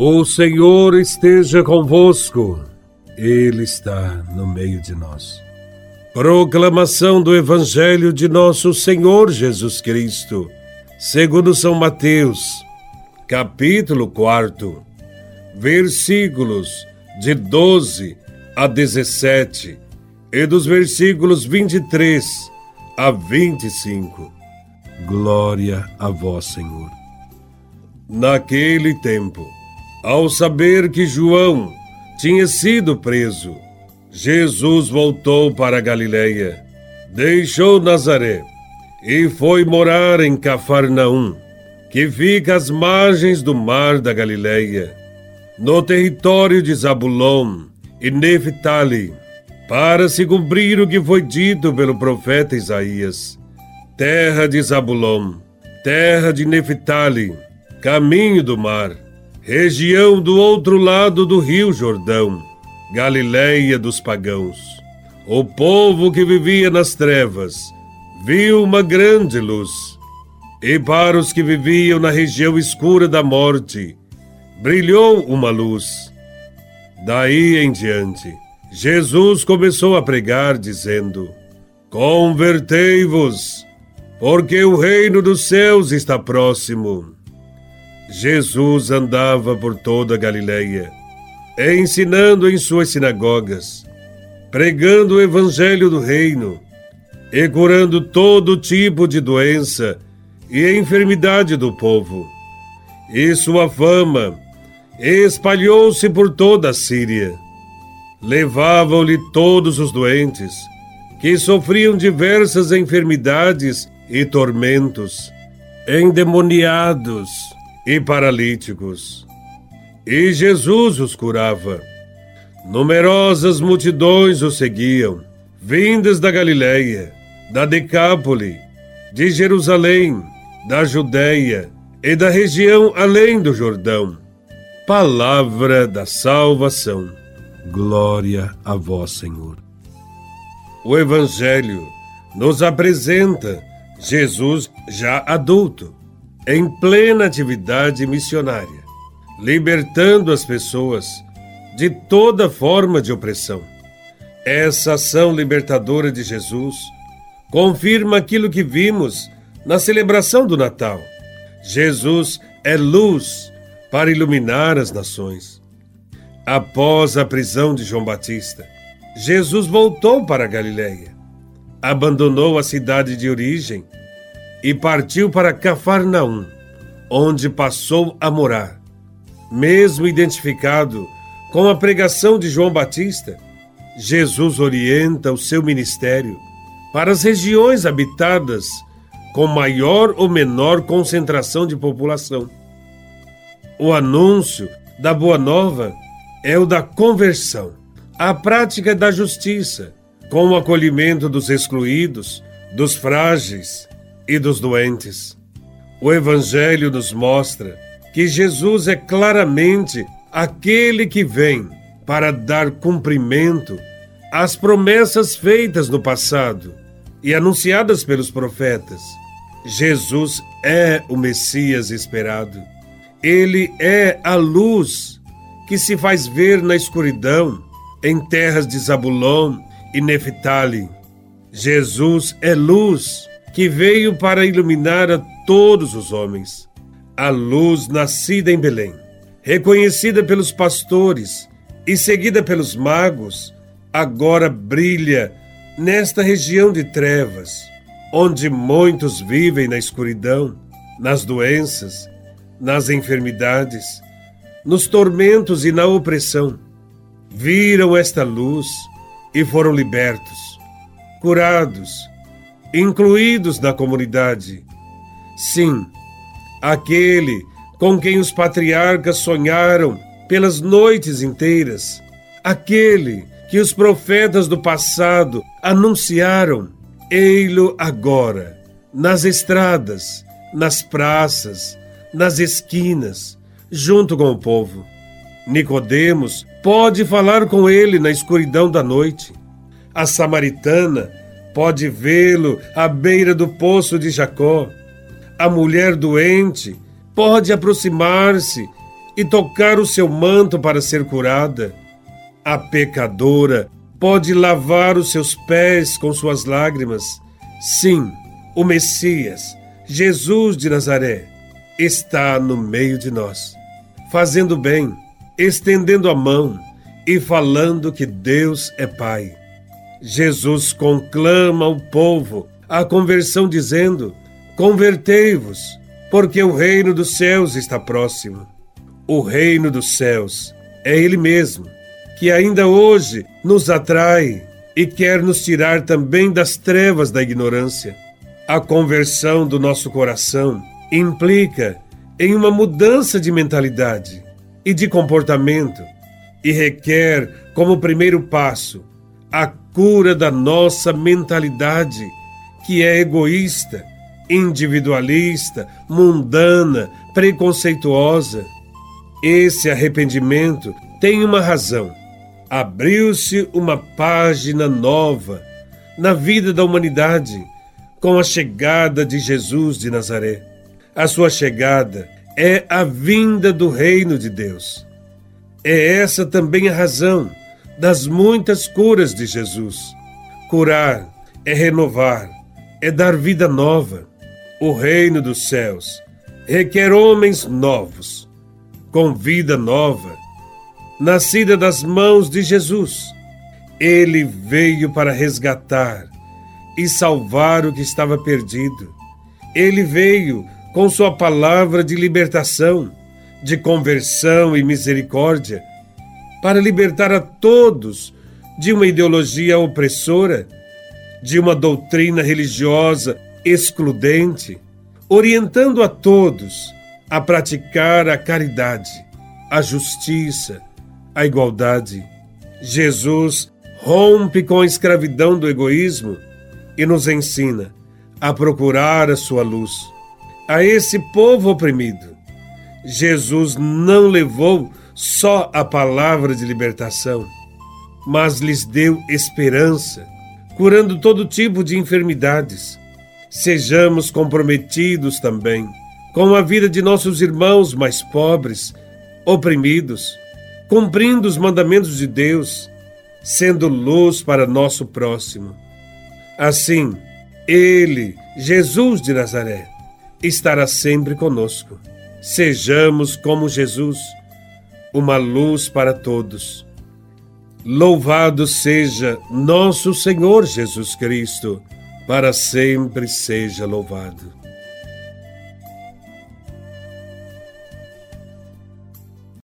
O Senhor esteja convosco, Ele está no meio de nós. Proclamação do Evangelho de Nosso Senhor Jesus Cristo, segundo São Mateus, capítulo 4, versículos de 12 a 17 e dos versículos 23 a 25. Glória a Vós, Senhor. Naquele tempo, ao saber que João tinha sido preso, Jesus voltou para Galiléia, deixou Nazaré e foi morar em Cafarnaum, que fica às margens do mar da Galiléia, no território de Zabulon e Neftali, para se cumprir o que foi dito pelo profeta Isaías: terra de Zabulon, terra de Neftali, caminho do mar região do outro lado do rio Jordão, Galiléia dos pagãos. O povo que vivia nas trevas viu uma grande luz, e para os que viviam na região escura da morte, brilhou uma luz. Daí em diante, Jesus começou a pregar, dizendo: Convertei-vos, porque o reino dos céus está próximo. Jesus andava por toda a Galileia, ensinando em suas sinagogas, pregando o evangelho do reino e curando todo tipo de doença e enfermidade do povo. E sua fama espalhou-se por toda a Síria. Levavam-lhe todos os doentes, que sofriam diversas enfermidades e tormentos, endemoniados, e paralíticos. E Jesus os curava. Numerosas multidões o seguiam, vindas da Galiléia, da Decápole, de Jerusalém, da Judéia e da região além do Jordão. Palavra da salvação. Glória a vós, Senhor. O Evangelho nos apresenta Jesus já adulto, em plena atividade missionária, libertando as pessoas de toda forma de opressão. Essa ação libertadora de Jesus confirma aquilo que vimos na celebração do Natal. Jesus é luz para iluminar as nações. Após a prisão de João Batista, Jesus voltou para a Galiléia, abandonou a cidade de origem e partiu para Cafarnaum, onde passou a morar. Mesmo identificado com a pregação de João Batista, Jesus orienta o seu ministério para as regiões habitadas com maior ou menor concentração de população. O anúncio da Boa Nova é o da conversão, a prática da justiça, com o acolhimento dos excluídos, dos frágeis, e dos doentes. O Evangelho nos mostra que Jesus é claramente aquele que vem para dar cumprimento às promessas feitas no passado e anunciadas pelos profetas. Jesus é o Messias esperado. Ele é a luz que se faz ver na escuridão em terras de Zabulon e Neftali. Jesus é luz que veio para iluminar a todos os homens. A luz nascida em Belém, reconhecida pelos pastores e seguida pelos magos, agora brilha nesta região de trevas, onde muitos vivem na escuridão, nas doenças, nas enfermidades, nos tormentos e na opressão. Viram esta luz e foram libertos, curados, incluídos na comunidade. Sim, aquele com quem os patriarcas sonharam pelas noites inteiras, aquele que os profetas do passado anunciaram, ei-lo agora, nas estradas, nas praças, nas esquinas, junto com o povo. Nicodemos pode falar com ele na escuridão da noite. A samaritana pode vê-lo à beira do poço de Jacó. A mulher doente pode aproximar-se e tocar o seu manto para ser curada. A pecadora pode lavar os seus pés com suas lágrimas. Sim, o Messias, Jesus de Nazaré, está no meio de nós, fazendo bem, estendendo a mão e falando que Deus é Pai. Jesus conclama o povo à conversão, dizendo: Convertei-vos, porque o reino dos céus está próximo. O reino dos céus é Ele mesmo, que ainda hoje nos atrai e quer nos tirar também das trevas da ignorância. A conversão do nosso coração implica em uma mudança de mentalidade e de comportamento e requer, como primeiro passo, a cura da nossa mentalidade, que é egoísta, individualista, mundana, preconceituosa. Esse arrependimento tem uma razão. Abriu-se uma página nova na vida da humanidade com a chegada de Jesus de Nazaré. A sua chegada é a vinda do reino de Deus. É essa também a razão das muitas curas de Jesus. Curar é renovar, é dar vida nova. O reino dos céus requer homens novos, com vida nova, nascida das mãos de Jesus. Ele veio para resgatar e salvar o que estava perdido. Ele veio com sua palavra de libertação, de conversão e misericórdia para libertar a todos de uma ideologia opressora, de uma doutrina religiosa excludente, orientando a todos a praticar a caridade, a justiça, a igualdade. Jesus rompe com a escravidão do egoísmo e nos ensina a procurar a sua luz. A esse povo oprimido, Jesus não levou só a palavra de libertação, mas lhes deu esperança, curando todo tipo de enfermidades. Sejamos comprometidos também com a vida de nossos irmãos mais pobres, oprimidos, cumprindo os mandamentos de Deus, sendo luz para nosso próximo. Assim, Ele, Jesus de Nazaré, estará sempre conosco. Sejamos como Jesus uma luz para todos. Louvado seja nosso Senhor Jesus Cristo, para sempre seja louvado.